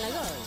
Charla Golf.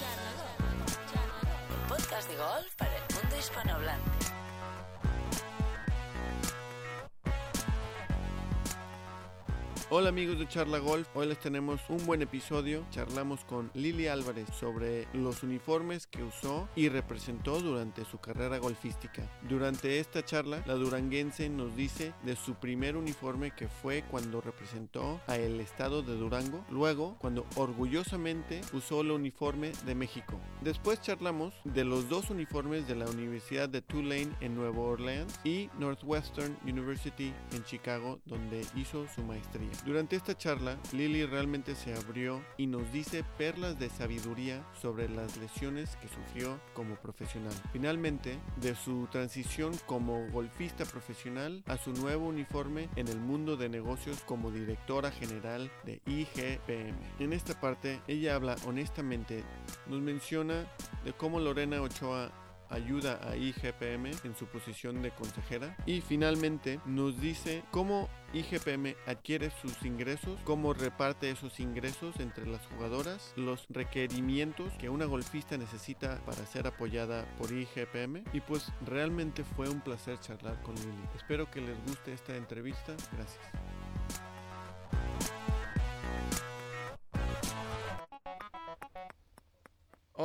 Hola amigos de Charla Golf, hoy les tenemos un buen episodio. Charlamos con Lili Álvarez sobre los uniformes que usó y representó durante su carrera golfística. Durante esta charla, la duranguense nos dice de su primer uniforme que fue cuando representó a el estado de Durango, luego cuando orgullosamente usó el uniforme de México. Después charlamos de los dos uniformes de la Universidad de Tulane en Nueva Orleans y Northwestern University en Chicago donde hizo su maestría. Durante esta charla, Lily realmente se abrió y nos dice perlas de sabiduría sobre las lesiones que sufrió como profesional. Finalmente, de su transición como golfista profesional a su nuevo uniforme en el mundo de negocios como directora general de IGPM. En esta parte, ella habla honestamente, nos menciona de cómo Lorena Ochoa ayuda a IGPM en su posición de consejera. Y finalmente nos dice cómo IGPM adquiere sus ingresos, cómo reparte esos ingresos entre las jugadoras, los requerimientos que una golfista necesita para ser apoyada por IGPM. Y pues realmente fue un placer charlar con Lili. Espero que les guste esta entrevista. Gracias.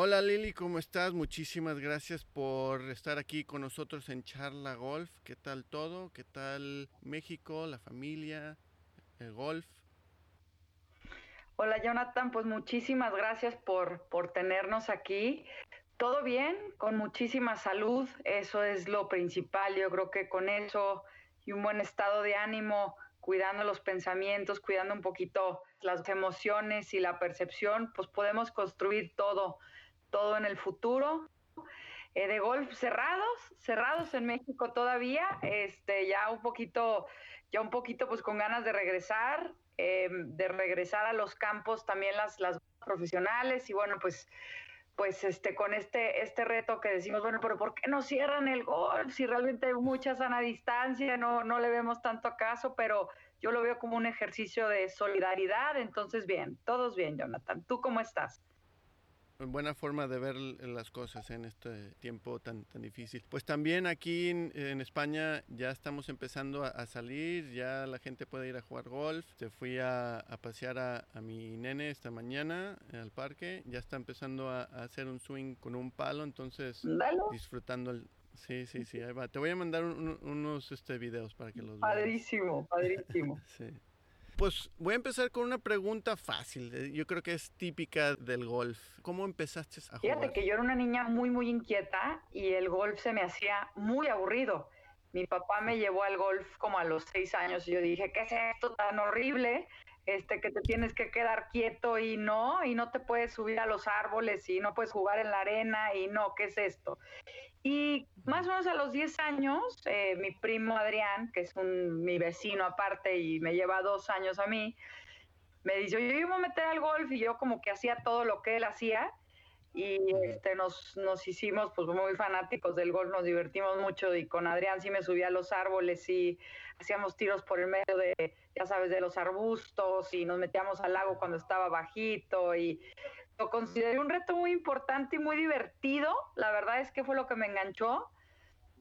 Hola Lili, ¿cómo estás? Muchísimas gracias por estar aquí con nosotros en Charla Golf. ¿Qué tal todo? ¿Qué tal México, la familia, el golf? Hola Jonathan, pues muchísimas gracias por, por tenernos aquí. Todo bien, con muchísima salud, eso es lo principal. Yo creo que con eso y un buen estado de ánimo, cuidando los pensamientos, cuidando un poquito las emociones y la percepción, pues podemos construir todo, todo en el futuro. Eh, de golf cerrados, cerrados en México todavía, este, ya un poquito, ya un poquito pues con ganas de regresar, em, de regresar a los campos también las, las profesionales y bueno pues pues este con este este reto que decimos bueno pero por qué no cierran el golf si realmente hay mucha sana distancia no no le vemos tanto acaso pero yo lo veo como un ejercicio de solidaridad. Entonces bien todos bien Jonathan. Tú cómo estás buena forma de ver las cosas en este tiempo tan, tan difícil. Pues también aquí en, España ya estamos empezando a, salir, ya la gente puede ir a jugar golf. Se fui a, pasear a, mi nene esta mañana al parque, ya está empezando a, hacer un swing con un palo, entonces disfrutando el... Sí, sí, sí, ahí va. Te voy a mandar unos este, videos para que los veas. Padrísimo, padrísimo. sí. Pues voy a empezar con una pregunta fácil. Eh, yo creo que es típica del golf. ¿Cómo empezaste a jugar? Fíjate que yo era una niña muy, muy inquieta y el golf se me hacía muy aburrido. Mi papá me llevó al golf como a los seis años y yo dije, ¿qué es esto tan horrible? este, que te tienes que quedar quieto y no, y no te puedes subir a los árboles y no puedes jugar en la arena y no, ¿qué es esto? Y más o menos a los 10 años, eh, mi primo Adrián, que es un, mi vecino aparte y me lleva dos años a mí, me dice, yo iba a meter al golf y yo como que hacía todo lo que él hacía y este nos, nos hicimos pues muy fanáticos del golf, nos divertimos mucho y con Adrián sí me subía a los árboles y hacíamos tiros por el medio de, ya sabes, de los arbustos y nos metíamos al lago cuando estaba bajito y lo consideré un reto muy importante y muy divertido, la verdad es que fue lo que me enganchó,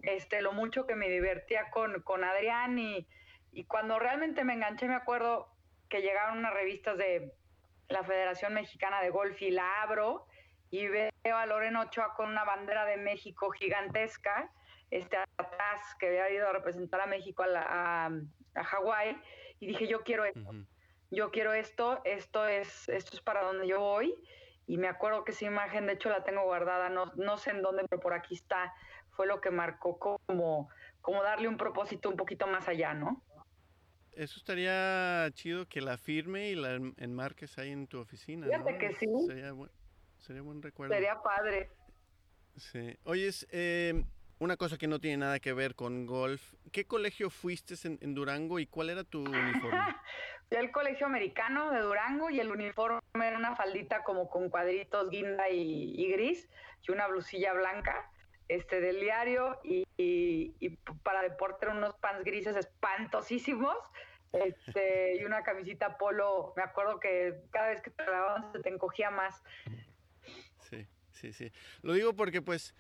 este, lo mucho que me divertía con, con Adrián y, y cuando realmente me enganché me acuerdo que llegaron unas revistas de la Federación Mexicana de Golf y la abro y veo a Lorena Ochoa con una bandera de México gigantesca, este atrás, que había ido a representar a México a, a, Hawái, y dije, yo quiero esto, yo quiero esto, esto es, esto es para donde yo voy, y me acuerdo que esa imagen, de hecho la tengo guardada, no, no sé en dónde, pero por aquí está, fue lo que marcó como, como darle un propósito un poquito más allá, ¿no? Eso estaría chido que la firme y la enmarques ahí en tu oficina. Fíjate que sí. Sería bueno. Sería buen recuerdo. Sería padre. Sí. Oye, eh, una cosa que no tiene nada que ver con golf. ¿Qué colegio fuiste en, Durango y cuál era tu uniforme? Fui al colegio americano de Durango y el uniforme era una faldita como con cuadritos guinda y, gris y una blusilla blanca este del diario y, para deporte unos pants grises espantosísimos este, y una camisita polo. Me acuerdo que cada vez que te se te encogía más. sí, sí. Lo digo porque pues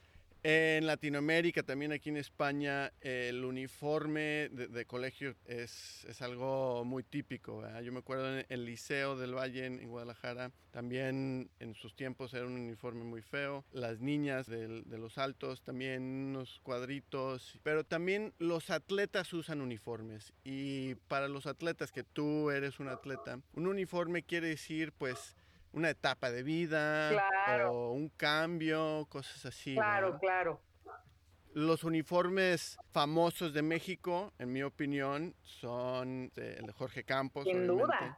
en Latinoamérica, también aquí en España, el uniforme de, colegio es, es, algo muy típico. Yo me acuerdo en el Liceo del Valle en, Guadalajara, también en sus tiempos era un uniforme muy feo. Las niñas de, de los altos también unos cuadritos, pero también los atletas usan uniformes. Y para los atletas, que tú eres un atleta, un uniforme quiere decir pues una etapa de vida o un cambio, cosas así. Claro, claro. Los uniformes famosos de México, en mi opinión, son el de Jorge Campos. Sin duda.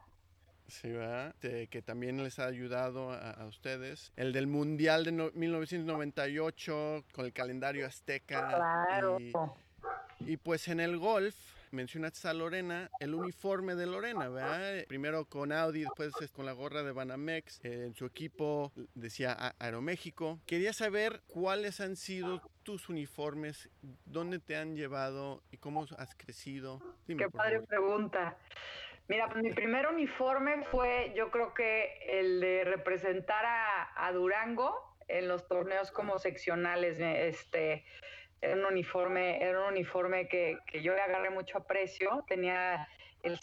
Sí, ¿verdad? que también les ha ayudado a, ustedes. El del Mundial de 1998 con el calendario azteca. Claro. y pues en el golf, mencionaste a Lorena, el uniforme de Lorena, ¿verdad? Primero con Audi, después con la gorra de Banamex, eh, en su equipo decía Aeroméxico. Quería saber cuáles han sido tus uniformes, dónde te han llevado y cómo has crecido. Qué padre pregunta. Mira, pues mi primer uniforme fue, yo creo que el de representar a, a Durango en los torneos como seccionales. Este, era un uniforme, era un uniforme que, yo le agarré mucho aprecio. Tenía el,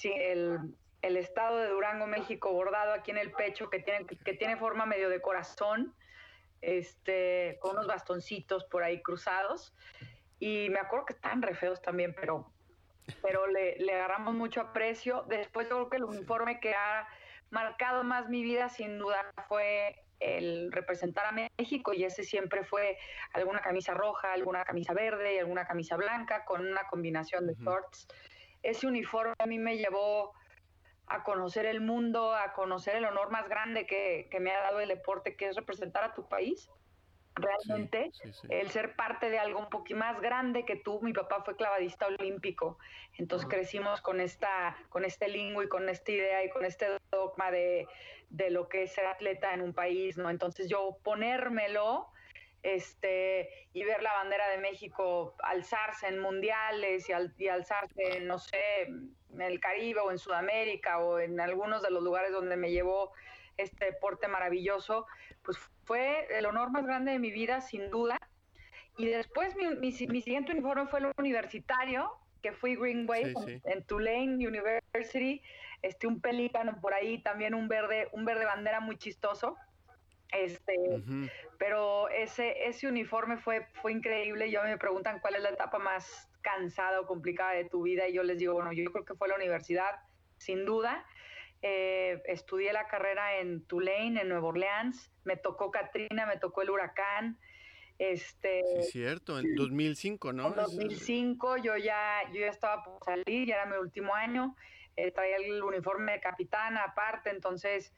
el, estado de Durango, México, bordado aquí en el pecho, que tiene, que tiene forma medio de corazón, este, con unos bastoncitos por ahí cruzados. Y me acuerdo que estaban re feos también, pero, pero le, le agarramos mucho aprecio. Después yo creo que el uniforme que ha marcado más mi vida, sin duda, fue el representar a México y ese siempre fue alguna camisa roja, alguna camisa verde y alguna camisa blanca con una combinación de shorts. Ese uniforme a mí me llevó a conocer el mundo, a conocer el honor más grande que, me ha dado el deporte, que es representar a tu país. Realmente, el ser parte de algo un poquito más grande que tú, mi papá fue clavadista olímpico, entonces crecimos con esta, con este lingüe y con esta idea y con este dogma de, de lo que es ser atleta en un país, ¿no? Entonces yo ponérmelo este, y ver la bandera de México alzarse en mundiales y, y alzarse, no sé, en el Caribe o en Sudamérica o en algunos de los lugares donde me llevó este deporte maravilloso, pues fue el honor más grande de mi vida, sin duda. Y después mi, mi, siguiente uniforme fue el universitario, que fui Green Wave en Tulane University este, un pelícano por ahí, también un verde, un verde bandera muy chistoso. Este, pero ese, ese uniforme fue, fue increíble. Yo me preguntan cuál es la etapa más cansada o complicada de tu vida y yo les digo, bueno, yo creo que fue la universidad, sin duda. Eh, estudié la carrera en Tulane, en Nueva Orleans. Me tocó Katrina, me tocó el huracán. Este, sí, cierto, en 2005, ¿no? En 2005 yo ya, yo ya estaba por salir, ya era mi último año. Eh, traía el uniforme de capitana aparte, entonces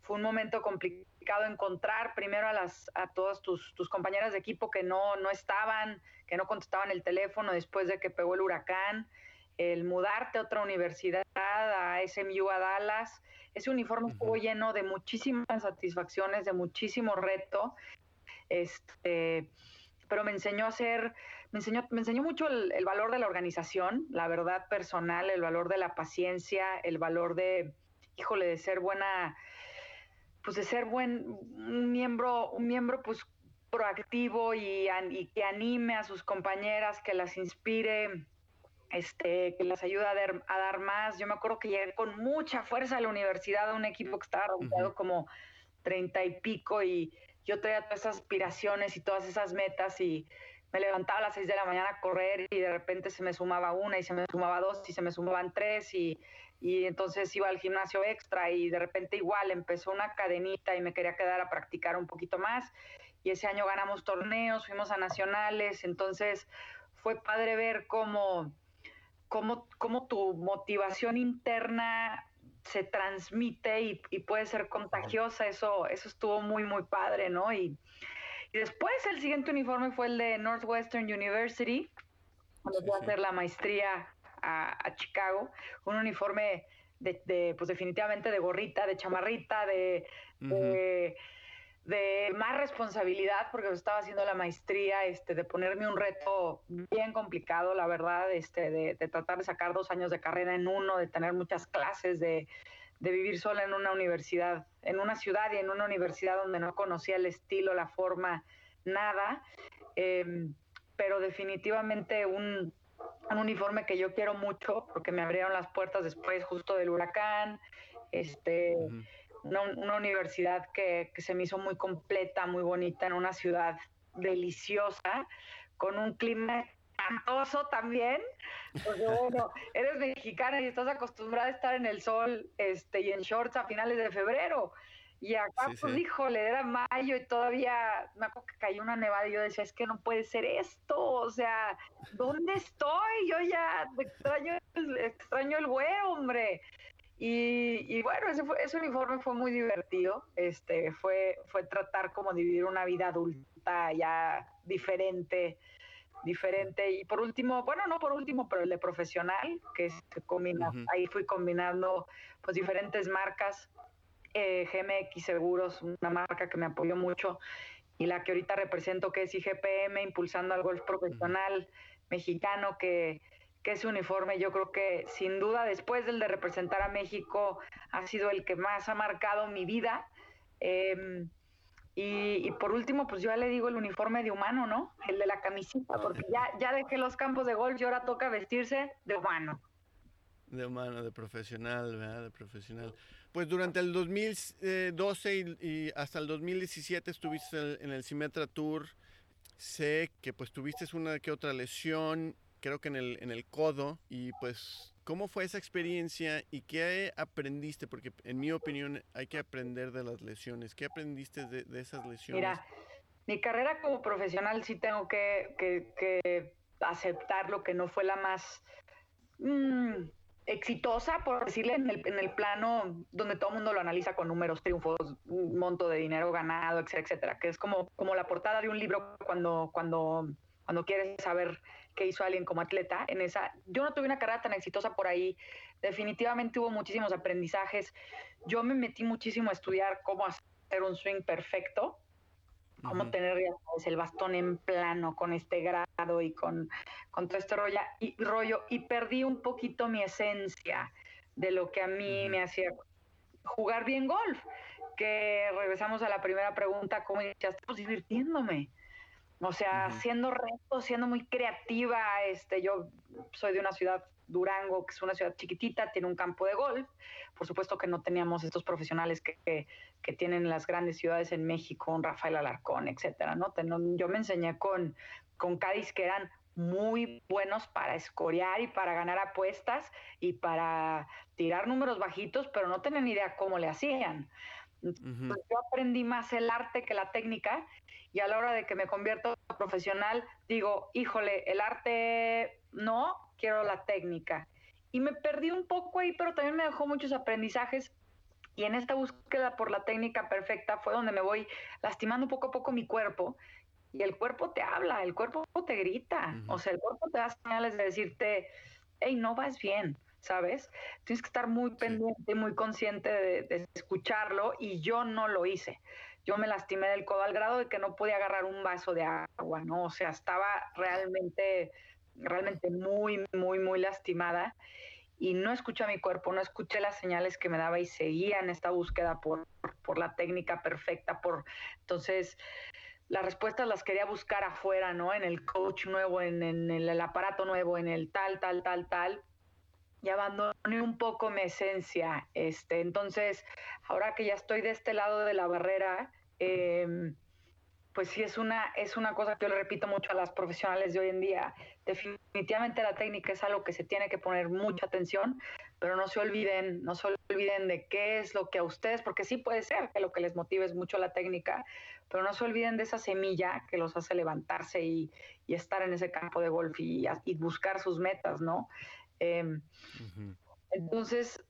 fue un momento complicado encontrar primero a las a todas tus, tus compañeras de equipo que no, no estaban, que no contestaban el teléfono después de que pegó el huracán, el mudarte a otra universidad, a SMU, a Dallas. Ese uniforme estuvo lleno de muchísimas satisfacciones, de muchísimo reto. Este, pero me enseñó a ser me enseñó, me enseñó mucho el, valor de la organización, la verdad personal, el valor de la paciencia, el valor de, híjole, de ser buena, pues de ser buen un miembro, un miembro pues proactivo y, que anime a sus compañeras, que las inspire, este, que las ayude a dar, a dar más. Yo me acuerdo que llegué con mucha fuerza a la universidad a un equipo que estaba rodeado como treinta y pico y yo traía todas esas aspiraciones y todas esas metas y me levantaba a las 6 de la mañana a correr y de repente se me sumaba una y se me sumaba dos y se me sumaban tres y, y entonces iba al gimnasio extra y de repente igual empezó una cadenita y me quería quedar a practicar un poquito más y ese año ganamos torneos, fuimos a nacionales, entonces fue padre ver cómo, cómo, cómo tu motivación interna se transmite y, y, puede ser contagiosa, eso, eso estuvo muy, muy padre, ¿no? Y, y después el siguiente uniforme fue el de Northwestern University, cuando fui a hacer la maestría a, Chicago. Un uniforme de, pues definitivamente de gorrita, de chamarrita, de, de, más responsabilidad, porque estaba haciendo la maestría, este, de ponerme un reto bien complicado, la verdad, este, de, de tratar de sacar dos años de carrera en uno, de tener muchas clases, de de vivir sola en una universidad, en una ciudad y en una universidad donde no conocía el estilo, la forma, nada. Em, pero definitivamente un, uniforme que yo quiero mucho porque me abrieron las puertas después justo del huracán, este, una, universidad que, que, se me hizo muy completa, muy bonita, en una ciudad deliciosa, con un clima espantoso también. Porque bueno, eres mexicana y estás acostumbrada a estar en el sol este, y en shorts a finales de febrero. Y acá, pues, híjole, era mayo y todavía me acuerdo que cayó una nevada y yo decía, es que no puede ser esto, o sea, ¿dónde estoy? Yo ya extraño, extraño el güero, hombre. Y, bueno, ese, fue, ese uniforme fue muy divertido, este, fue, fue tratar como de vivir una vida adulta ya diferente, diferente. Y por último, bueno, no por último, pero el de profesional, que se combina, ahí fui combinando pues diferentes marcas, eh, GMX Seguros, una marca que me apoyó mucho, y la que ahorita represento, que es IGPM, impulsando al golf profesional mexicano, que, que ese uniforme yo creo que sin duda después del de representar a México ha sido el que más ha marcado mi vida. Em, y, por último, pues yo ya le digo el uniforme de humano, ¿no? El de la camisita, porque ya, ya dejé los campos de golf y ahora toca vestirse de humano. De humano, de profesional, ¿verdad? De profesional. Pues durante el 2012 y, hasta el 2017 estuviste en el Simetra Tour. Sé que pues tuviste una que otra lesión, creo que en el, en el codo, y pues ¿Cómo fue esa experiencia y qué aprendiste? Porque en mi opinión hay que aprender de las lesiones. ¿Qué aprendiste de, esas lesiones? Mira, mi carrera como profesional sí tengo que, que, aceptar lo que no fue la más mm, exitosa, por decirle, en el, en el plano donde todo el mundo lo analiza con números, triunfos, un monto de dinero ganado, etcétera, etcétera, que es como, como la portada de un libro cuando, cuando, cuando quieres saber que hizo alguien como atleta. En esa, yo no tuve una carrera tan exitosa por ahí. Definitivamente hubo muchísimos aprendizajes. Yo me metí muchísimo a estudiar cómo hacer un swing perfecto, cómo tener el bastón en plano con este grado y con, con todo este rollo y, rollo. Y perdí un poquito mi esencia de lo que a mí me hacía jugar bien golf. Que regresamos a la primera pregunta, ¿cómo iniciaste? Pues divirtiéndome o sea, haciendo retos, siendo muy creativa. Este, yo soy de una ciudad, Durango, que es una ciudad chiquitita, tiene un campo de golf. Por supuesto que no teníamos estos profesionales que, que, tienen las grandes ciudades en México, un Rafael Alarcón, etcétera, ¿no? Yo me enseñé con, con Cádiz que eran muy buenos para escorear y para ganar apuestas y para tirar números bajitos, pero no tenían idea cómo le hacían. yo aprendí más el arte que la técnica y a la hora de que me convierto profesional, digo, híjole, el arte no, quiero la técnica. Y me perdí un poco ahí, pero también me dejó muchos aprendizajes. Y en esta búsqueda por la técnica perfecta fue donde me voy lastimando poco a poco mi cuerpo. Y el cuerpo te habla, el cuerpo te grita. O sea, el cuerpo te da señales de decirte, hey, no vas bien, ¿sabes? Tienes que estar muy pendiente, muy consciente de, de escucharlo. Y yo no lo hice yo me lastimé del codo al grado de que no podía agarrar un vaso de agua, ¿no? O sea, estaba realmente, realmente muy, muy, muy lastimada y no escuché a mi cuerpo, no escuché las señales que me daba y seguía en esta búsqueda por, por la técnica perfecta, por entonces las respuestas las quería buscar afuera, ¿no? En el coach nuevo, en, en el aparato nuevo, en el tal, tal, tal, tal, y abandoné un poco mi esencia. Este, entonces, ahora que ya estoy de este lado de la barrera, Em, pues sí es una, es una cosa que yo le repito mucho a las profesionales de hoy en día. Definitivamente la técnica es algo que se tiene que poner mucha atención, pero no se olviden, no se olviden de qué es lo que a ustedes, porque sí puede ser que lo que les motive es mucho la técnica, pero no se olviden de esa semilla que los hace levantarse y, estar en ese campo de golf y, buscar sus metas, ¿no? Em, entonces,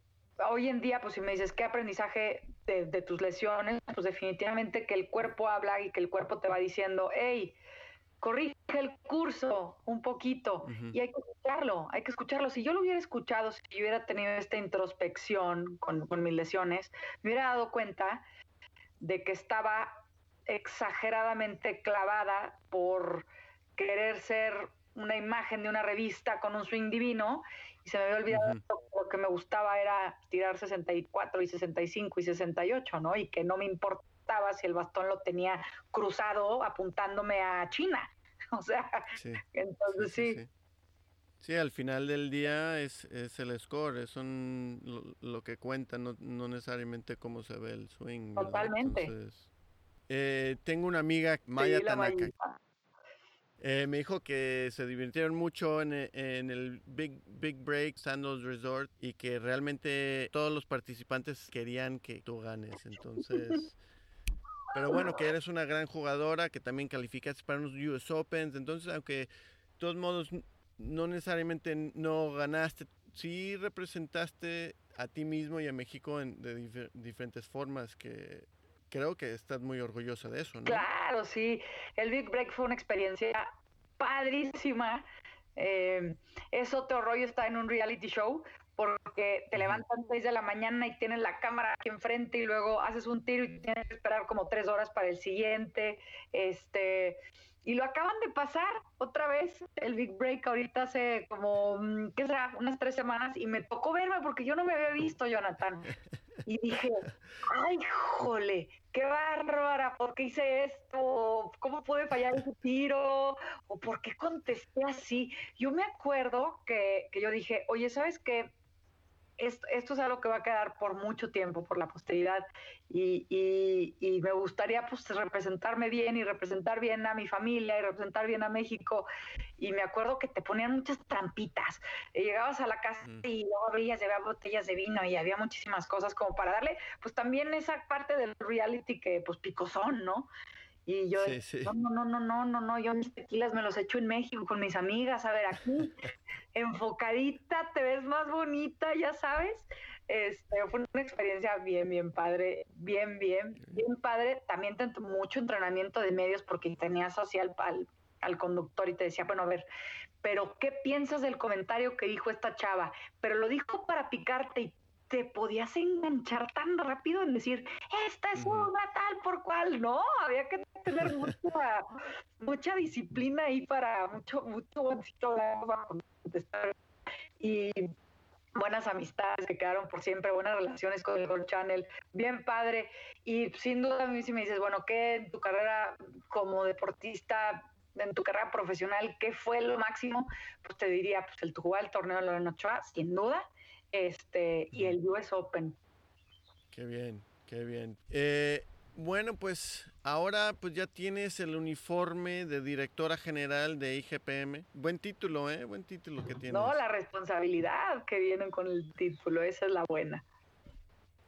hoy en día, pues si me dices, ¿qué aprendizaje de, tus lesiones? Pues definitivamente que el cuerpo habla y que el cuerpo te va diciendo, hey, corrige el curso un poquito y hay que escucharlo, hay que escucharlo. Si yo lo hubiera escuchado, si yo hubiera tenido esta introspección con, con mis lesiones, me hubiera dado cuenta de que estaba exageradamente clavada por querer ser una imagen de una revista con un swing divino se me había olvidado lo que me gustaba era tirar 64 y 65 y 68, ¿no? Y que no me importaba si el bastón lo tenía cruzado apuntándome a China. O sea, entonces sí. sí, al final del día es, es el score, es lo, que cuenta, no, no, necesariamente cómo se ve el swing. Totalmente. Eh, tengo una amiga, Maya Tanaka. Eh, me dijo que se divirtieron mucho en, e, el Big, Big Break Sandals Resort y que realmente todos los participantes querían que tú ganes. Entonces, pero bueno, que eres una gran jugadora, que también calificaste para unos US Opens. Entonces, aunque de todos modos no necesariamente no ganaste, sí representaste a ti mismo y a México en, de diferentes formas que creo que estás muy orgullosa de eso, ¿no? Claro, sí. El Big Break fue una experiencia padrísima. Eh, es otro rollo estar en un reality show porque te levantan 6 de la mañana y tienes la cámara aquí enfrente y luego haces un tiro y tienes que esperar como tres horas para el siguiente. Este, y lo acaban de pasar otra vez el Big Break ahorita hace como, mm, ¿qué será? Unas tres semanas y me tocó verme porque yo no me había visto, Jonathan. Y dije, ay, jole, qué bárbara, ¿por qué hice esto? ¿Cómo pude fallar ese tiro? ¿O por qué contesté así? Yo me acuerdo que, que yo dije, oye, ¿sabes qué? Esto, es algo que va a quedar por mucho tiempo, por la posteridad, y, me gustaría pues representarme bien y representar bien a mi familia y representar bien a México. Y me acuerdo que te ponían muchas trampitas. Eh, llegabas a la casa y luego veías, había botellas de vino y había muchísimas cosas como para darle, pues también esa parte del reality que pues picosón, ¿no? Y yo, no, no, no, no, no, no, yo mis tequilas me los echo en México con mis amigas, a ver, aquí, enfocadita, te ves más bonita, ya sabes. Este, fue una experiencia bien, bien padre, bien, bien, bien padre. También mucho entrenamiento de medios porque tenía social al, al conductor y te decía, bueno, a ver, pero ¿qué piensas del comentario que dijo esta chava? Pero lo dijo para picarte y te podías enganchar tan rápido en decir, esta es una tal por cual, no, había que tener mucha, mucha disciplina ahí para mucho, mucho para Y buenas amistades que quedaron por siempre, buenas relaciones con el Gold Channel, bien padre. Y sin duda a mí si me dices, bueno, ¿qué en tu carrera como deportista, en tu carrera profesional, qué fue lo máximo? Pues te diría, pues el jugar el torneo de Lorena Ochoa, sin duda este, y el US Open. Qué bien, qué bien. Eh, bueno, pues ahora pues ya tienes el uniforme de directora general de IGPM. Buen título, ¿eh? Buen título que tienes. No, la responsabilidad que viene con el título, esa es la buena.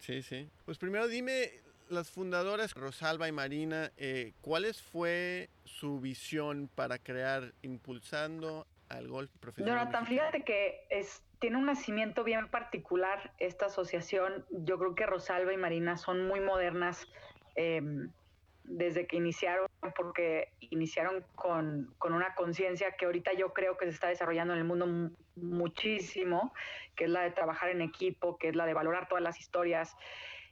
Sí, sí. Pues primero dime, las fundadoras Rosalba y Marina, eh, ¿cuáles fue su visión para crear Impulsando al Golf Profesional? Jonathan, fíjate que es tiene un nacimiento bien particular esta asociación. Yo creo que Rosalba y Marina son muy modernas em, desde que iniciaron, porque iniciaron con, una conciencia que ahorita yo creo que se está desarrollando en el mundo muchísimo, que es la de trabajar en equipo, que es la de valorar todas las historias.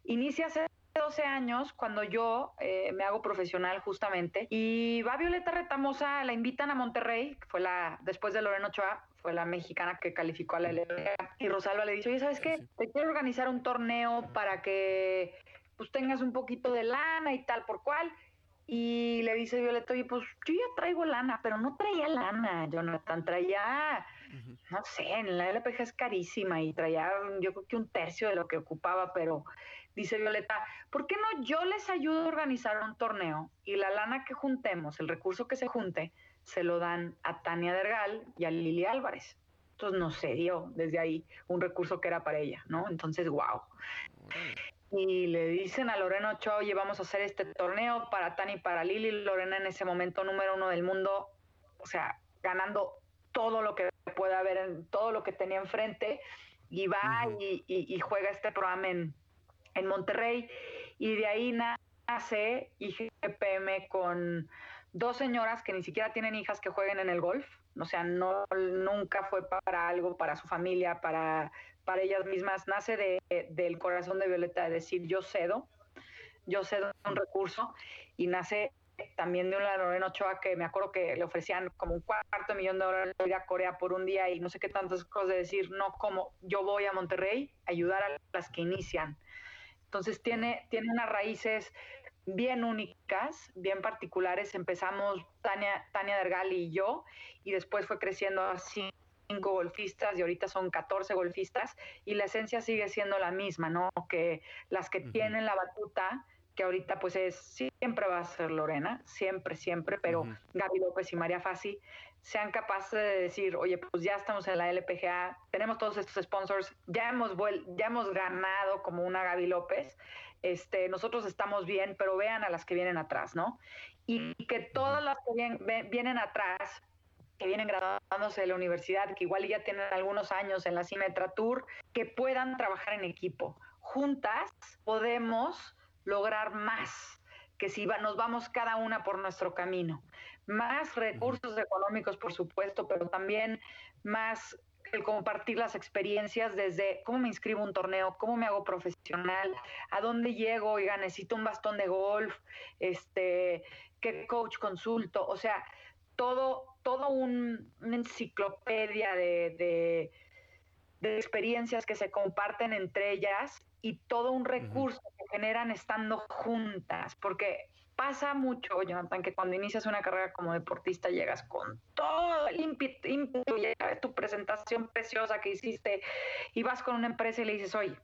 Inicia hace 12 años cuando yo eh, me hago profesional justamente y va Violeta Retamosa, la invitan a Monterrey, que fue la después de Loreno Ochoa, fue la mexicana que calificó a la LLA. Y Rosalba le dice, oye, ¿sabes qué? Te quiero organizar un torneo para que pues tengas un poquito de lana y tal por cual. Y le dice Violeta, oye, pues yo ya traigo lana, pero no traía lana, Jonathan, traía, no sé, en la LPG es carísima y traía yo creo que un tercio de lo que ocupaba, pero dice Violeta, ¿por qué no yo les ayudo a organizar un torneo y la lana que juntemos, el recurso que se junte, se lo dan a Tania Dergal y a Lili Álvarez. Entonces no se dio desde ahí un recurso que era para ella, ¿no? Entonces, wow. Y le dicen a Lorena Ochoa, oye, vamos a hacer este torneo para Tania y para Lili. Lorena en ese momento número uno del mundo, o sea, ganando todo lo que puede haber, en, todo lo que tenía enfrente. Y va y, juega este programa en, en Monterrey. Y de ahí nace IGPM con dos señoras que ni siquiera tienen hijas que jueguen en el golf, o sea, no nunca fue para algo, para su familia, para, para ellas mismas, nace de, del corazón de Violeta de decir yo cedo, yo cedo un recurso y nace también de una Lorena Ochoa que me acuerdo que le ofrecían como un cuarto millón de dólares ir a Corea por un día y no sé qué tantas cosas de decir, no, como yo voy a Monterrey a ayudar a las que inician. Entonces tiene, tiene unas raíces bien únicas, bien particulares. Empezamos Tania, Tania Dergal y yo, y después fue creciendo así cinco golfistas y ahorita son 14 golfistas y la esencia sigue siendo la misma, ¿no? Que las que tienen la batuta, que ahorita pues es, siempre va a ser Lorena, siempre, siempre, pero Gaby López y María Fassi sean capaces de decir, oye, pues ya estamos en la LPGA, tenemos todos estos sponsors, ya hemos, ya hemos ganado como una Gaby López, este, nosotros estamos bien, pero vean a las que vienen atrás, ¿no? Y que todas las que vienen atrás que vienen graduándose de la universidad, que igual ya tienen algunos años en la Simetra Tour, que puedan trabajar en equipo. Juntas podemos lograr más que si nos vamos cada una por nuestro camino. Más recursos económicos, por supuesto, pero también más el compartir las experiencias desde cómo me inscribo a un torneo, cómo me hago profesional, a dónde llego, oiga, necesito un bastón de golf, este, qué coach consulto, o sea, todo, todo un, una enciclopedia de, experiencias que se comparten entre ellas y todo un recurso que generan estando juntas, porque pasa mucho, Jonathan, que cuando inicias una carrera como deportista llegas con todo el ímpetu, tu presentación preciosa que hiciste y vas con una empresa y le dices, oye,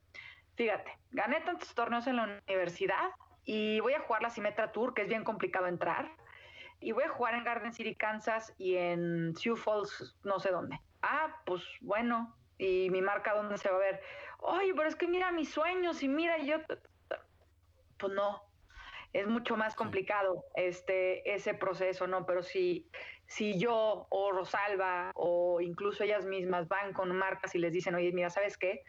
fíjate, gané tantos torneos en la universidad y voy a jugar la Simetra Tour, que es bien complicado entrar, y voy a jugar en Garden City, Kansas y en Sioux Falls, no sé dónde. Ah, pues bueno, y mi marca dónde se va a ver. Oye, pero es que mira mis sueños y mira yo, pues no, es mucho más complicado este ese proceso, ¿no? Pero si, si yo o Rosalba o incluso ellas mismas van con marcas y les dicen, oye, mira, ¿sabes qué?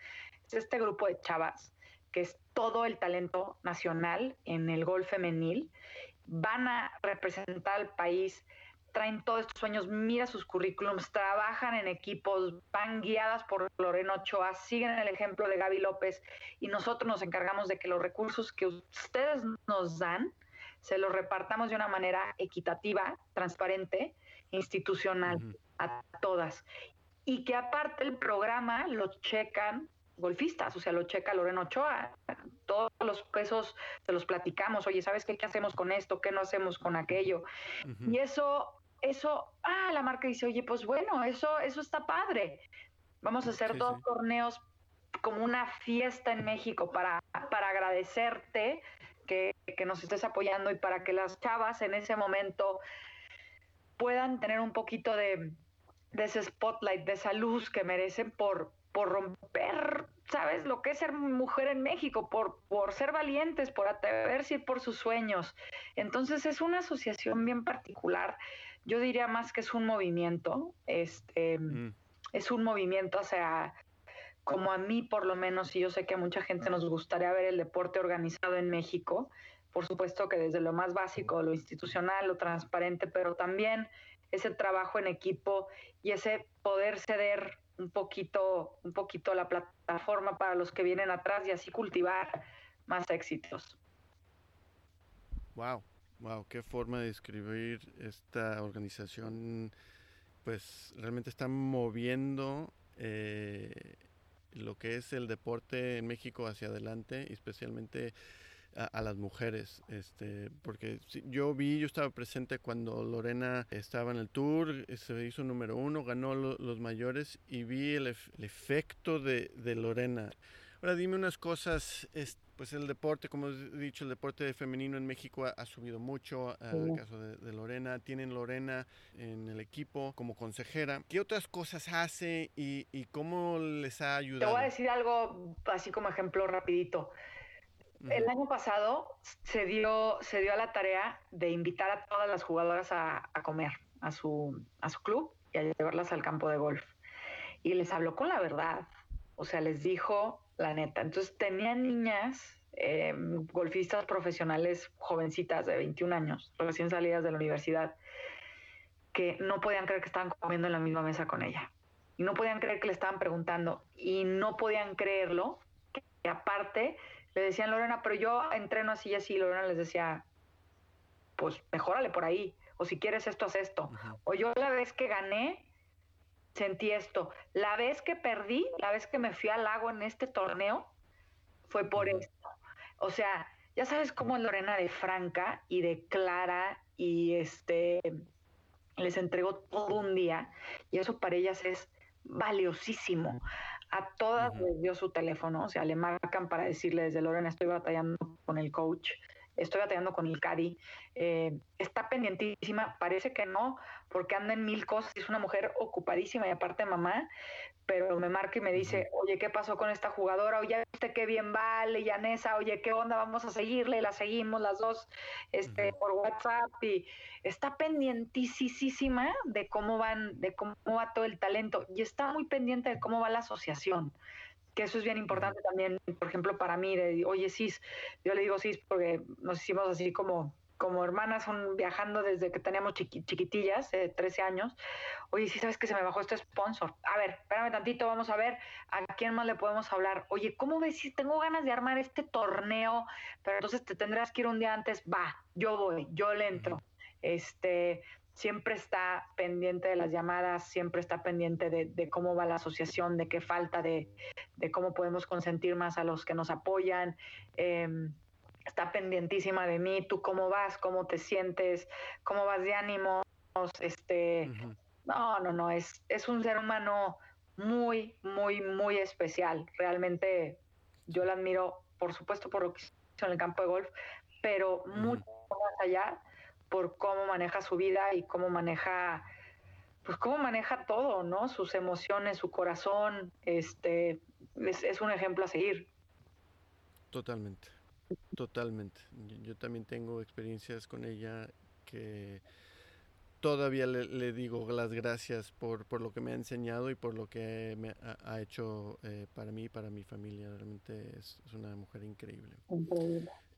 Es este grupo de chavas que es todo el talento nacional en el golf femenil van a representar al país, traen todos estos sueños, mira sus currículums, trabajan en equipos, van guiadas por Loreno Ochoa, siguen el ejemplo de Gaby López y nosotros nos encargamos de que los recursos que ustedes nos dan se los repartamos de una manera equitativa, transparente, institucional a todas. Y que aparte el programa lo checan golfistas, o sea, lo checa Loreno Ochoa. Todos los pesos se los platicamos, oye, ¿sabes qué, qué hacemos con esto? ¿Qué no hacemos con aquello? Y eso, eso, ah, la marca dice, oye, pues bueno, eso, eso está padre. Vamos a hacer dos torneos como una fiesta en México para, para agradecerte que, que nos estés apoyando y para que las chavas en ese momento puedan tener un poquito de, de ese spotlight, de esa luz que merecen por, por romper, ¿sabes? Lo que es ser mujer en México, por, por ser valientes, por atreverse y por sus sueños. Entonces es una asociación bien particular. Yo diría más que es un movimiento, este, mm. es un movimiento hacia, como a mí por lo menos, y yo sé que a mucha gente nos gustaría ver el deporte organizado en México, por supuesto que desde lo más básico, lo institucional, lo transparente, pero también ese trabajo en equipo y ese poder ceder un poquito, un poquito la plataforma para los que vienen atrás y así cultivar más éxitos. Wow, wow, qué forma de describir esta organización. Pues realmente está moviendo eh, lo que es el deporte en México hacia adelante, especialmente a, las mujeres, este, porque yo vi, yo estaba presente cuando Lorena estaba en el tour, se hizo número uno, ganó los mayores y vi el, efecto de, Lorena. Ahora dime unas cosas, pues el deporte, como he dicho, el deporte femenino en México ha, subido mucho, en el caso de, Lorena, tienen Lorena en el equipo como consejera. ¿Qué otras cosas hace y, y cómo les ha ayudado? Te voy a decir algo así como ejemplo rapidito. El año pasado se dio, se dio a la tarea de invitar a todas las jugadoras a, comer a su, a su club y a llevarlas al campo de golf. Y les habló con la verdad, o sea, les dijo la neta. Entonces tenían niñas, em, golfistas profesionales jovencitas de 21 años, recién salidas de la universidad, que no podían creer que estaban comiendo en la misma mesa con ella. Y no podían creer que le estaban preguntando. Y no podían creerlo, que aparte le decían Lorena, pero yo entreno así y así. Lorena les decía, pues mejórale por ahí. O si quieres esto, haz esto. O yo la vez que gané, sentí esto. La vez que perdí, la vez que me fui al lago en este torneo, fue por esto. O sea, ya sabes cómo Lorena de Franca y de Clara y este les entregó todo un día y eso para ellas es valiosísimo. A todas les dio su teléfono, o sea, le marcan para decirle desde Lorena estoy batallando con el coach, estoy batallando con el Cadi, eh, está pendientísima, parece que no, porque anda en mil cosas, es una mujer ocupadísima y aparte mamá, pero me marca y me dice, oye, ¿qué pasó con esta jugadora? Oye, viste qué bien vale, Yanesa, oye, ¿qué onda? Vamos a seguirle, la seguimos las dos este, por WhatsApp y está pendientísima de cómo van, de cómo va todo el talento y está muy pendiente de cómo va la asociación que eso es bien importante también, por ejemplo, para mí, de, oye, Cis, yo le digo Cis porque nos hicimos así como como hermanas son viajando desde que teníamos chiquitillas, eh, 13 años. Oye, sí sabes que se me bajó este sponsor. A ver, espérame tantito, vamos a ver a quién más le podemos hablar. Oye, ¿cómo ves si tengo ganas de armar este torneo? Pero entonces te tendrás que ir un día antes. Va, yo voy, yo le entro. Este, siempre está pendiente de las llamadas, siempre está pendiente de, cómo va la asociación, de qué falta, de, de, cómo podemos consentir más a los que nos apoyan. Eh, está pendientísima de mí, tú cómo vas, cómo te sientes, cómo vas de ánimo, este, no, no, no, es, es un ser humano muy, muy, muy especial. Realmente yo la admiro, por supuesto, por lo que hizo en el campo de golf, pero mucho más allá por cómo maneja su vida y cómo maneja, pues cómo maneja todo, ¿no? Sus emociones, su corazón, este, es, es un ejemplo a seguir. Totalmente. Totalmente. Yo, también tengo experiencias con ella que todavía le, digo las gracias por, por, lo que me ha enseñado y por lo que me ha, hecho eh, para mí y para mi familia. Realmente es, una mujer increíble.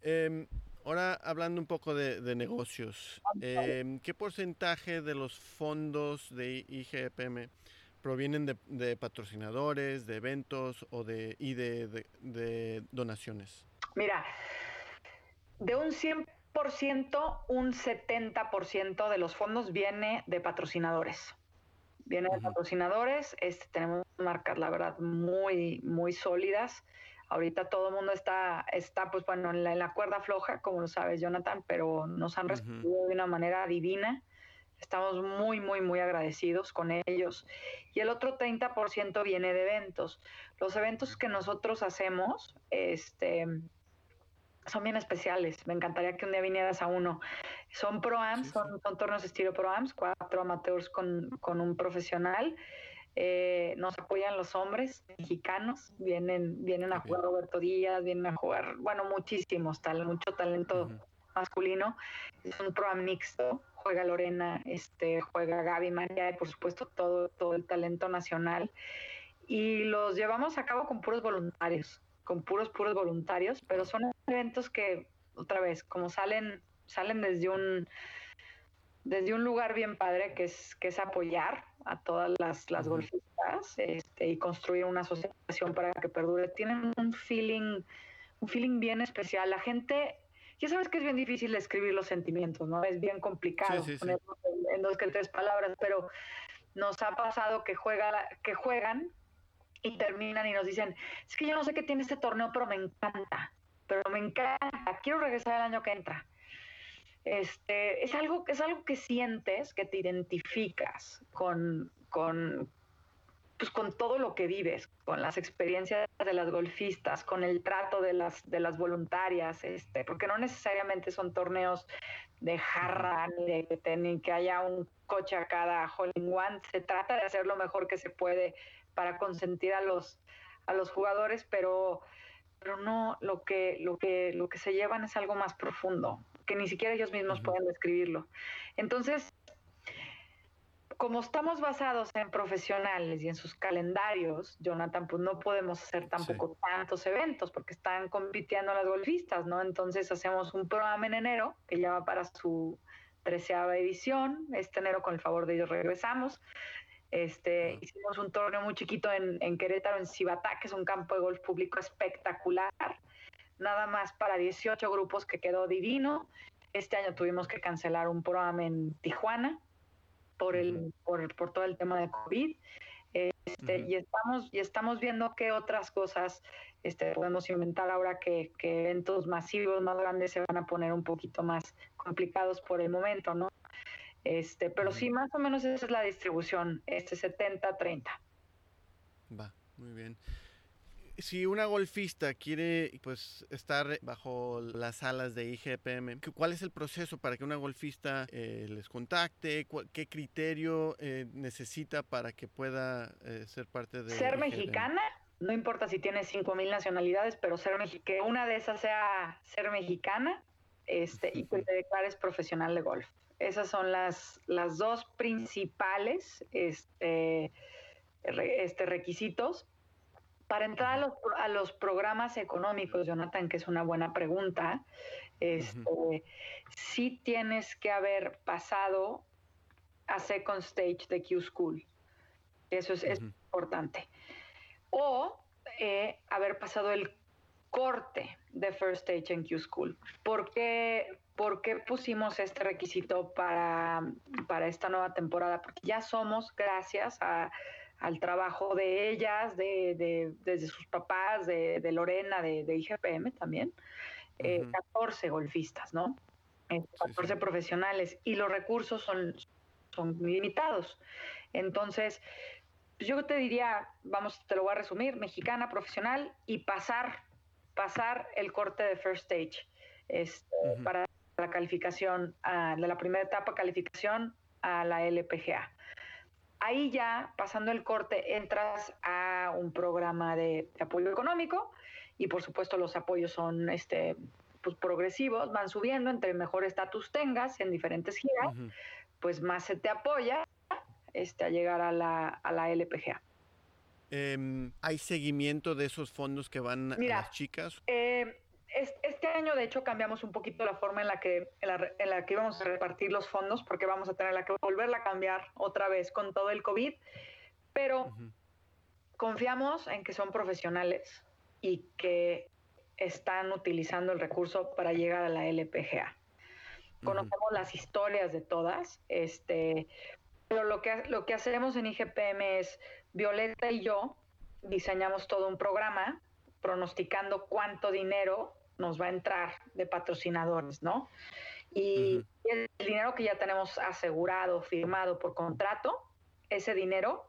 Em, ahora hablando un poco de, negocios, em, ¿qué porcentaje de los fondos de IGPM provienen de, patrocinadores, de eventos o de, y de donaciones? Mira, de un 100%, un 70% de los fondos viene de patrocinadores. Viene de patrocinadores, este, tenemos marcas, la verdad, muy, muy sólidas. Ahorita todo el mundo está, está pues bueno, en la, cuerda floja, como lo sabes, Jonathan, pero nos han respondido de una manera divina. Estamos muy, muy, muy agradecidos con ellos. Y el otro 30% viene de eventos. Los eventos que nosotros hacemos, este, son bien especiales. Me encantaría que un día vinieras a uno. Son pro-ams, son, torneos estilo pro-ams, cuatro amateurs con, un profesional. Eh, nos apoyan los hombres mexicanos, vienen, vienen a jugar Roberto Díaz, vienen a jugar, bueno, muchísimos, tal, mucho talento masculino. Es un pro-am mixto, juega Lorena, este, juega Gaby María y por supuesto todo, todo el talento nacional. Y los llevamos a cabo con puros voluntarios con puros, puros voluntarios, pero son eventos que, otra vez, como salen, salen desde un desde un lugar bien padre que es, que es apoyar a todas las, las golfistas este, y construir una asociación para que perdure. Tienen un feeling, un feeling bien especial. La gente, ya sabes que es bien difícil escribir los sentimientos, ¿no? Es bien complicado en, dos que tres palabras, pero nos ha pasado que, juega, que juegan y terminan y nos dicen, es que yo no sé qué tiene este torneo, pero me encanta, pero me encanta, quiero regresar el año que entra. Este, es algo, es algo que sientes, que te identificas con, con, pues con todo lo que vives, con las experiencias de las golfistas, con el trato de las, de las voluntarias, este, porque no necesariamente son torneos de jarra ni de ni que haya un coche a cada hole in one, se trata de hacer lo mejor que se puede para consentir a los, a los jugadores, pero, pero no, lo que, lo, que, lo que se llevan es algo más profundo, que ni siquiera ellos mismos pueden describirlo. Entonces, como estamos basados en profesionales y en sus calendarios, Jonathan, pues no podemos hacer tampoco tantos eventos porque están compitiendo las golfistas, ¿no? Entonces hacemos un programa en enero que ya va para su treceava edición. Este enero, con el favor de ellos, regresamos. Este, hicimos un torneo muy chiquito en, Querétaro, en Cibatá, que es un campo de golf público espectacular, nada más para 18 grupos que quedó divino. Este año tuvimos que cancelar un programa en Tijuana por, el, por, por todo el tema de COVID. Este, y, estamos, y estamos viendo qué otras cosas este, podemos inventar ahora que, que, eventos masivos más grandes se van a poner un poquito más complicados por el momento, ¿no? Este, pero sí, más o menos esa es la distribución, este 70-30. Va, muy bien si una golfista quiere pues estar bajo las alas de IGPM, ¿cuál es el proceso para que una golfista eh, les contacte? ¿Qué criterio eh, necesita para que pueda eh, ser parte de ser mexicana? No importa si tiene 5000 nacionalidades, pero ser que una de esas sea ser mexicana, este y que te declares profesional de golf. Esas son las las dos principales este, este requisitos para entrar a los, a los, programas económicos, Jonathan, que es una buena pregunta, este, sí tienes que haber pasado a Second Stage de Q School. Eso es, importante. O eh, haber pasado el corte de First Stage en Q School. ¿Por qué, ¿Por qué pusimos este requisito para, para esta nueva temporada? Porque ya somos, gracias a al trabajo de ellas, de, desde sus papás, de, Lorena, de, IGPM también, 14 eh, golfistas, ¿no? 14 profesionales y los recursos son, son limitados. Entonces, yo te diría, vamos, te lo voy a resumir, mexicana, profesional y pasar, pasar el corte de first stage este, para la calificación, ah, de la primera etapa calificación a la LPGA. Ahí ya, pasando el corte, entras a un programa de, apoyo económico y por supuesto los apoyos son este, pues, progresivos, van subiendo, entre mejor estatus tengas en diferentes giras, pues más se te apoya este, a llegar a la, a la LPGA. Em, ¿Hay seguimiento de esos fondos que van a las chicas? Eh, este año, de hecho, cambiamos un poquito la forma en la que en la, que íbamos a repartir los fondos, porque vamos a tener que volverla a cambiar otra vez con todo el COVID. Pero confiamos en que son profesionales y que están utilizando el recurso para llegar a la LPGA. Conocemos las historias de todas, este, pero lo que, lo que hacemos en IGPM es, Violeta y yo diseñamos todo un programa pronosticando cuánto dinero nos va a entrar de patrocinadores, ¿no? Y el dinero que ya tenemos asegurado, firmado por contrato, ese dinero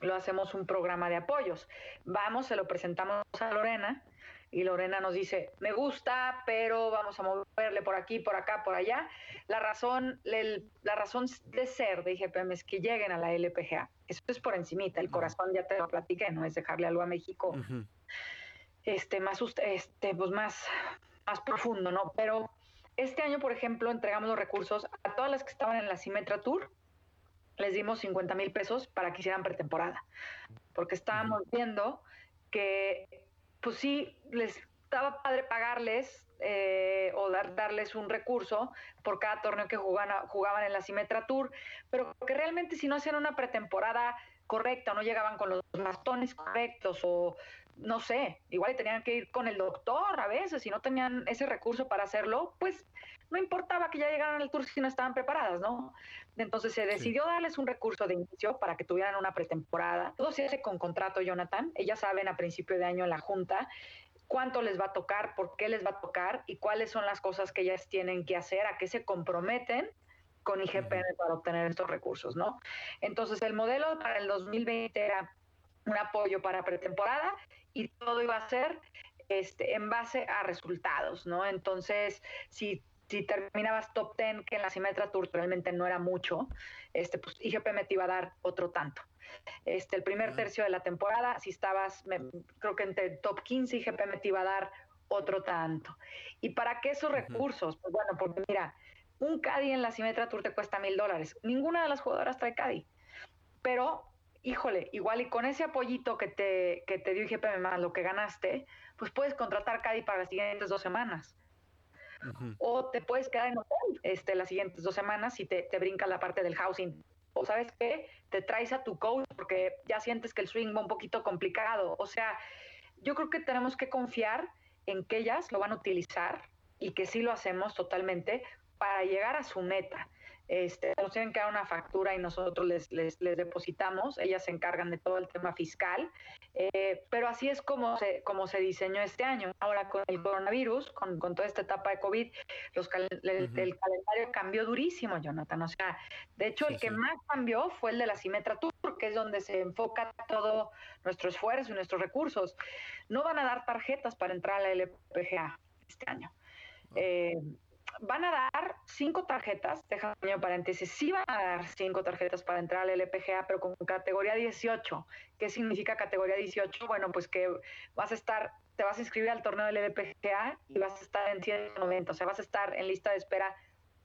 lo hacemos un programa de apoyos. Vamos, se lo presentamos a Lorena y Lorena nos dice, me gusta, pero vamos a moverle por aquí, por acá, por allá. La razón, la razón de ser de IGPM es que lleguen a la LPGA. Eso es por encimita, el corazón ya te lo platiqué, no es dejarle algo a México este, más, este, pues más, más profundo, ¿no? Pero este año, por ejemplo, entregamos los recursos a todas las que estaban en la Simetra Tour, les dimos 50 mil pesos para que hicieran pretemporada, porque estábamos viendo que, pues sí, les estaba padre pagarles eh, o dar, darles un recurso por cada torneo que jugaban, jugaban en la Simetra Tour, pero que realmente si no hacían una pretemporada correcta o no llegaban con los bastones correctos o no sé, igual tenían que ir con el doctor a veces, si no tenían ese recurso para hacerlo, pues no importaba que ya llegaran al tour si no estaban preparadas, ¿no? Entonces se decidió darles un recurso de inicio para que tuvieran una pretemporada. Todo se hace con contrato, Jonathan. Ellas saben a principio de año en la junta cuánto les va a tocar, por qué les va a tocar y cuáles son las cosas que ellas tienen que hacer, a qué se comprometen con IGPM para obtener estos recursos, ¿no? Entonces el modelo para el 2020 era un apoyo para pretemporada y todo iba a ser este, en base a resultados, ¿no? Entonces, si, si terminabas top 10, que en la Simetra Tour realmente no era mucho, este, pues IGPM te iba a dar otro tanto. Este, el primer tercio de la temporada, si estabas, creo que entre top 15, IGPM te iba a dar otro tanto. ¿Y para qué esos recursos? Pues bueno, porque mira, un Caddy en la Simetra Tour te cuesta mil dólares. Ninguna de las jugadoras trae Caddy. Pero híjole, igual y con ese apoyito que te, que te dio IGPM más lo que ganaste, pues puedes contratar Caddy para las siguientes dos semanas. O te puedes quedar en hotel este, las siguientes dos semanas y te, te brinca la parte del housing. O sabes qué, te traes a tu coach porque ya sientes que el swing va un poquito complicado. O sea, yo creo que tenemos que confiar en que ellas lo van a utilizar y que sí lo hacemos totalmente para llegar a su meta. Este, nos tienen que dar una factura y nosotros les, les, depositamos, ellas se encargan de todo el tema fiscal, eh, pero así es como se, como se diseñó este año. Ahora con el coronavirus, con, con toda esta etapa de COVID, los el, calendario cambió durísimo, Jonathan. O sea, de hecho el que más cambió fue el de la Simetra Tour, que es donde se enfoca todo nuestro esfuerzo y nuestros recursos. No van a dar tarjetas para entrar a la LPGA este año. Eh, van a dar cinco tarjetas, déjame un paréntesis, sí van a dar cinco tarjetas para entrar al LPGA, pero con categoría 18. ¿Qué significa categoría 18? Bueno, pues que vas a estar, te vas a inscribir al torneo del LPGA y vas a estar en 190, o sea, vas a estar en lista de espera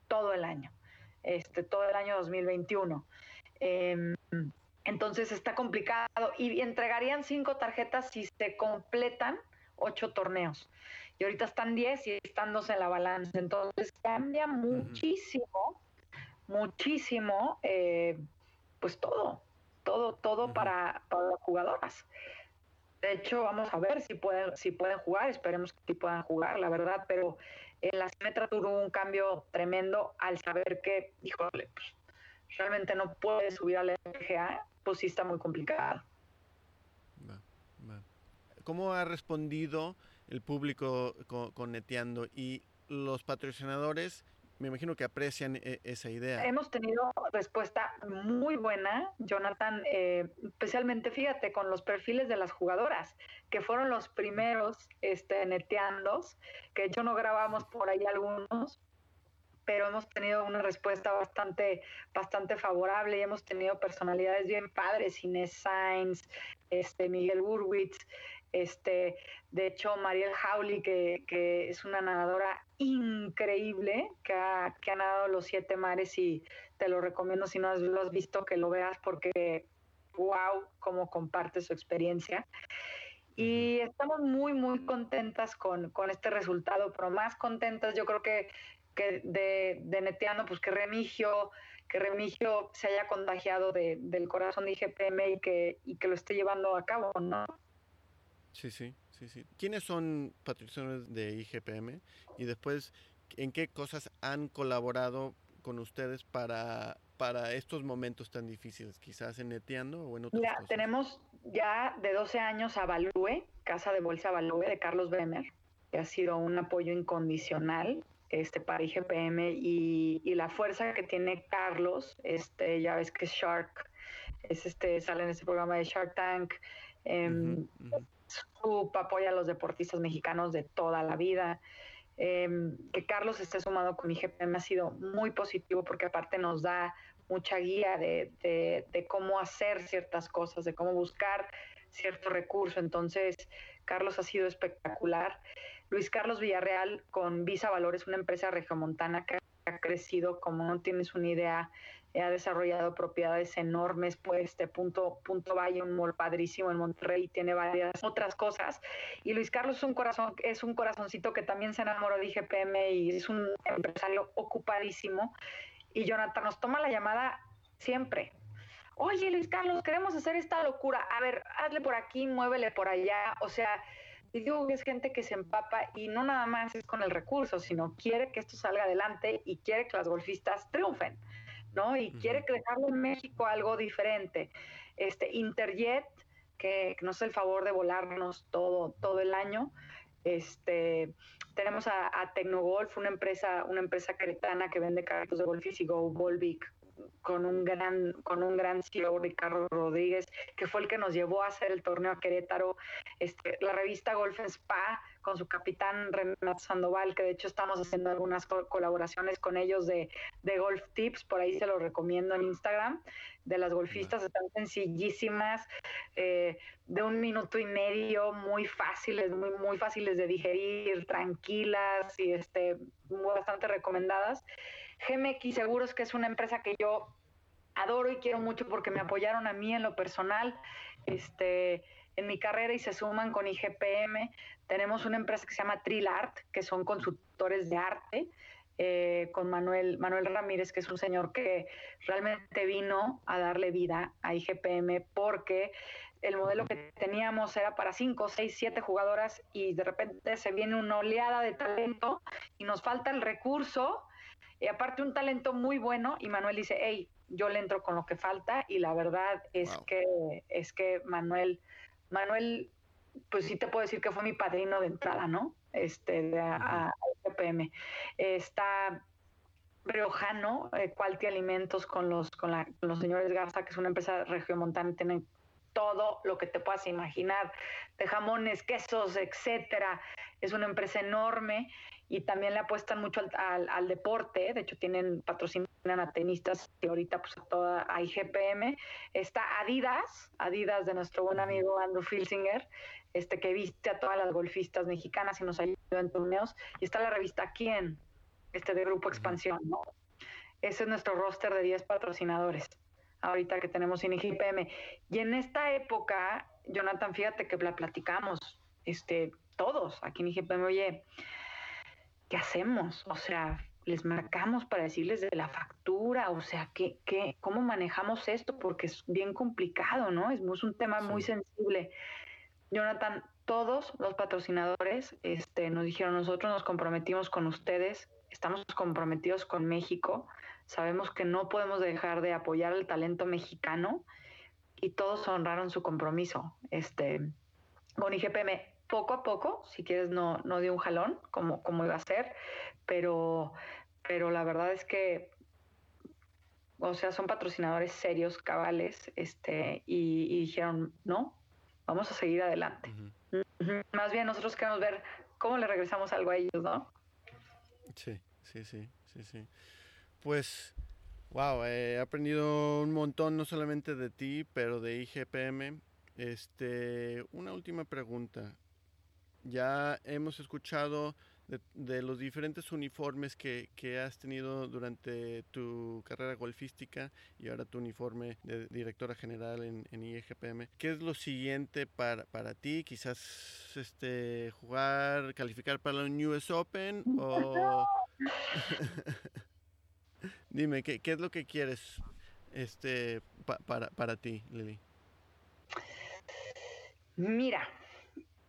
todo el año, este, todo el año 2021. Em, entonces está complicado y entregarían cinco tarjetas si se completan ocho torneos y ahorita están 10 y están dos en la balanza. Entonces cambia muchísimo, muchísimo, eh, pues todo, todo, todo para, para las jugadoras. De hecho, vamos a ver si pueden, si pueden jugar, esperemos que sí puedan jugar, la verdad, pero en la Simetra tuvo un cambio tremendo al saber que, híjole, pues, realmente no puede subir a la LGA, pues sí está muy complicado. ¿Cómo ha respondido el público conecteando y los patrocinadores me imagino que aprecian e, esa idea. Hemos tenido respuesta muy buena, Jonathan, eh, especialmente fíjate con los perfiles de las jugadoras, que fueron los primeros este, neteando, que yo no grabamos por ahí algunos, pero hemos tenido una respuesta bastante, bastante favorable y hemos tenido personalidades bien padres, Inés Sainz, este, Miguel Burwitz, este, de hecho, Mariel Howley, que, es una nadadora increíble, que ha, que ha nadado los siete mares y te lo recomiendo si no lo has visto que lo veas porque wow, cómo comparte su experiencia. Y estamos muy, muy contentas con, este resultado, pero más contentas yo creo que, que de, de Neteando, pues que Remigio, que Remigio se haya contagiado del corazón de IGPM y que, y que lo esté llevando a cabo, ¿no? Sí, sí, sí, sí. ¿Quiénes son patrocinadores de IGPM? Y después, ¿en qué cosas han colaborado con ustedes para, para estos momentos tan difíciles? Quizás en Neteando o en otros Mira, tenemos ya de 12 años a Value, Casa de Bolsa Value de Carlos Bremer, que ha sido un apoyo incondicional este, para IGPM y, y, la fuerza que tiene Carlos, este, ya ves que Shark, es este, sale en este programa de Shark Tank, eh, su apoya a los deportistas mexicanos de toda la vida. Em, que Carlos esté sumado con IGPM ha sido muy positivo porque aparte nos da mucha guía de, de, cómo hacer ciertas cosas, de cómo buscar cierto recurso. Entonces, Carlos ha sido espectacular. Luis Carlos Villarreal con Visa Valores, una empresa regiomontana que ha crecido como no tienes una idea ha desarrollado propiedades enormes, pues este punto, punto Valle, un mall padrísimo en Monterrey, tiene varias otras cosas. Y Luis Carlos es un corazón, es un corazoncito que también se enamoró de IGPM y es un empresario ocupadísimo. Y Jonathan nos toma la llamada siempre. Oye, Luis Carlos, queremos hacer esta locura. A ver, hazle por aquí, muévele por allá. O sea, digo que es gente que se empapa y no nada más es con el recurso, sino quiere que esto salga adelante y quiere que las golfistas triunfen. ¿No? Y quiere dejarlo en México algo diferente. Este Interjet, que, nos hace el favor de volarnos todo, todo el año. Este, tenemos a, Tecnogolf, una empresa, una empresa caretana que vende carritos de golf y Go Volvic, con un gran, con un gran CEO, Ricardo Rodríguez, que fue el que nos llevó a hacer el torneo a Querétaro, este, la revista Golf Spa, con su capitán Renato Sandoval, que de hecho estamos haciendo algunas colaboraciones con ellos de, de Golf Tips, por ahí se lo recomiendo en Instagram, de las golfistas, están sencillísimas, eh, de un minuto y medio, muy fáciles, muy, muy fáciles de digerir, tranquilas y este, bastante recomendadas. GMX Seguros, que es una empresa que yo adoro y quiero mucho porque me apoyaron a mí en lo personal, este, en mi carrera y se suman con IGPM. Tenemos una empresa que se llama Trilart, que son consultores de arte, eh, con Manuel, Manuel Ramírez, que es un señor que realmente vino a darle vida a IGPM porque el modelo que teníamos era para 5, 6, 7 jugadoras y de repente se viene una oleada de talento y nos falta el recurso. Y aparte un talento muy bueno y Manuel dice, hey, yo le entro con lo que falta y la verdad es que es que Manuel Manuel pues sí te puedo decir que fue mi padrino de entrada, ¿no? Este de a, a, Está Riojano, eh, Quality Alimentos con los con, la, con, los señores Garza, que es una empresa regiomontana, tienen todo lo que te puedas imaginar, de jamones, quesos, etcétera. Es una empresa enorme y también le apuestan mucho al, al, deporte, de hecho tienen patrocinan a tenistas y ahorita pues a toda a IGPM, está Adidas, Adidas de nuestro buen amigo Andrew Filsinger, este que viste a todas las golfistas mexicanas y nos ayuda en torneos, y está la revista Quién, este de Grupo Expansión, ¿no? Ese es nuestro roster de 10 patrocinadores, ahorita que tenemos en IGPM. Y en esta época, Jonathan, fíjate que la platicamos, este, todos aquí en IGPM, oye, ¿qué hacemos? O sea, les marcamos para decirles de la factura, o sea, ¿qué, qué, ¿cómo manejamos esto? Porque es bien complicado, ¿no? Es, un tema muy sensible. Jonathan, todos los patrocinadores este, nos dijeron, nosotros nos comprometimos con ustedes, estamos comprometidos con México, sabemos que no podemos dejar de apoyar el talento mexicano y todos honraron su compromiso. Este, con IGPM, poco a poco, si quieres no, no de un jalón, como, como iba a ser, pero, pero la verdad es que, o sea, son patrocinadores serios, cabales, este, y, dijeron, no, vamos a seguir adelante. Más bien nosotros queremos ver cómo le regresamos algo a ellos, ¿no? Sí, sí, sí, sí, sí. Pues, wow, he aprendido un montón, no solamente de ti, pero de IGPM. Este, una última pregunta. Ya hemos escuchado de, los diferentes uniformes que, has tenido durante tu carrera golfística y ahora tu uniforme de directora general en, en IEGPM. ¿Qué es lo siguiente para, para ti? Quizás este, jugar, calificar para el US Open o... Dime, ¿qué, ¿qué, es lo que quieres este, para, para ti, Lili? Mira,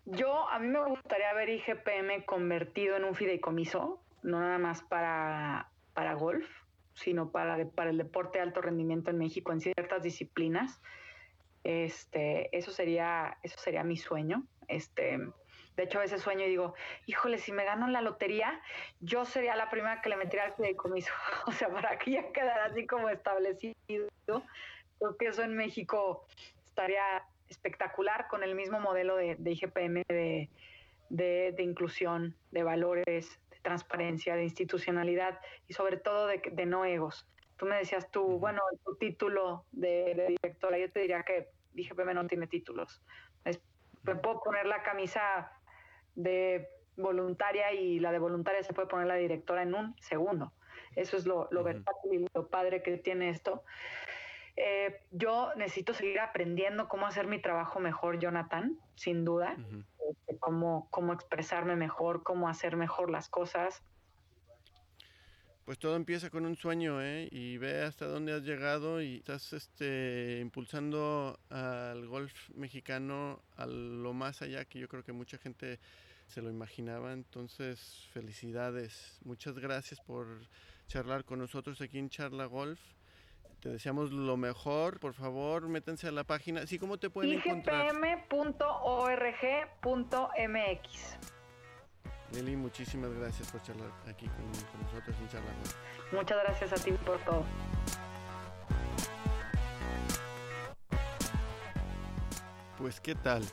yo, a mí me gustaría ver IGPM convertido en un fideicomiso, no nada más para, para golf, sino para, para el deporte de alto rendimiento en México en ciertas disciplinas. Este, eso sería, eso sería mi sueño. Este, de hecho, a veces sueño y digo, híjole, si me gano la lotería, yo sería la primera que le metería al fideicomiso. o sea, para que ya quedara así como establecido. Creo que eso en México estaría espectacular con el mismo modelo de, IGPM de, inclusión, de valores, de transparencia, de institucionalidad y sobre todo de, no egos. Tú me decías tú, bueno, tu título de, directora, yo te diría que IGPM no tiene títulos. me puedo poner la camisa de voluntaria y la de voluntaria se puede poner la directora en un segundo. Eso es lo, lo y lo padre que tiene esto. Eh, yo necesito seguir aprendiendo cómo hacer mi trabajo mejor, Jonathan, sin duda, este, cómo, cómo expresarme mejor, cómo hacer mejor las cosas. Pues todo empieza con un sueño, ¿eh? Y ve hasta dónde has llegado y estás este, impulsando al golf mexicano a lo más allá que yo creo que mucha gente se lo imaginaba. Entonces, felicidades. Muchas gracias por charlar con nosotros aquí en Charla Golf. Te deseamos lo mejor. Por favor, métanse a la página. Sí, ¿cómo te pueden encontrar? igpm.org.mx. Lili, muchísimas gracias por charlar aquí con, nosotros en Charla Muchas gracias a ti por todo. Pues, ¿qué tal?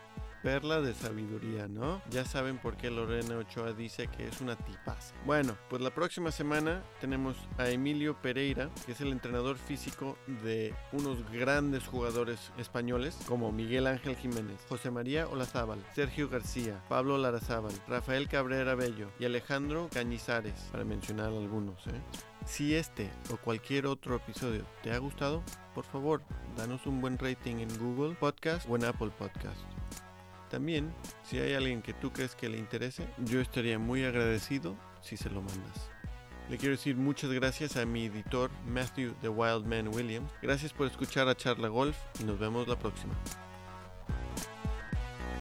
Perla de sabiduría, ¿no? Ya saben por qué Lorena Ochoa dice que es una tipaza. Bueno, pues la próxima semana tenemos a Emilio Pereira, que es el entrenador físico de unos grandes jugadores españoles como Miguel Ángel Jiménez, José María Olazábal, Sergio García, Pablo Larazábal, Rafael Cabrera Bello y Alejandro Cañizares, para mencionar algunos, ¿eh? Si este o cualquier otro episodio te ha gustado, por favor, danos un buen rating en Google Podcast o en Apple Podcast. También, si hay alguien que tú crees que le interese, yo estaría muy agradecido si se lo mandas. Le quiero decir muchas gracias a mi editor Matthew The Wildman Williams. Gracias por escuchar a Charla Golf y nos vemos la próxima.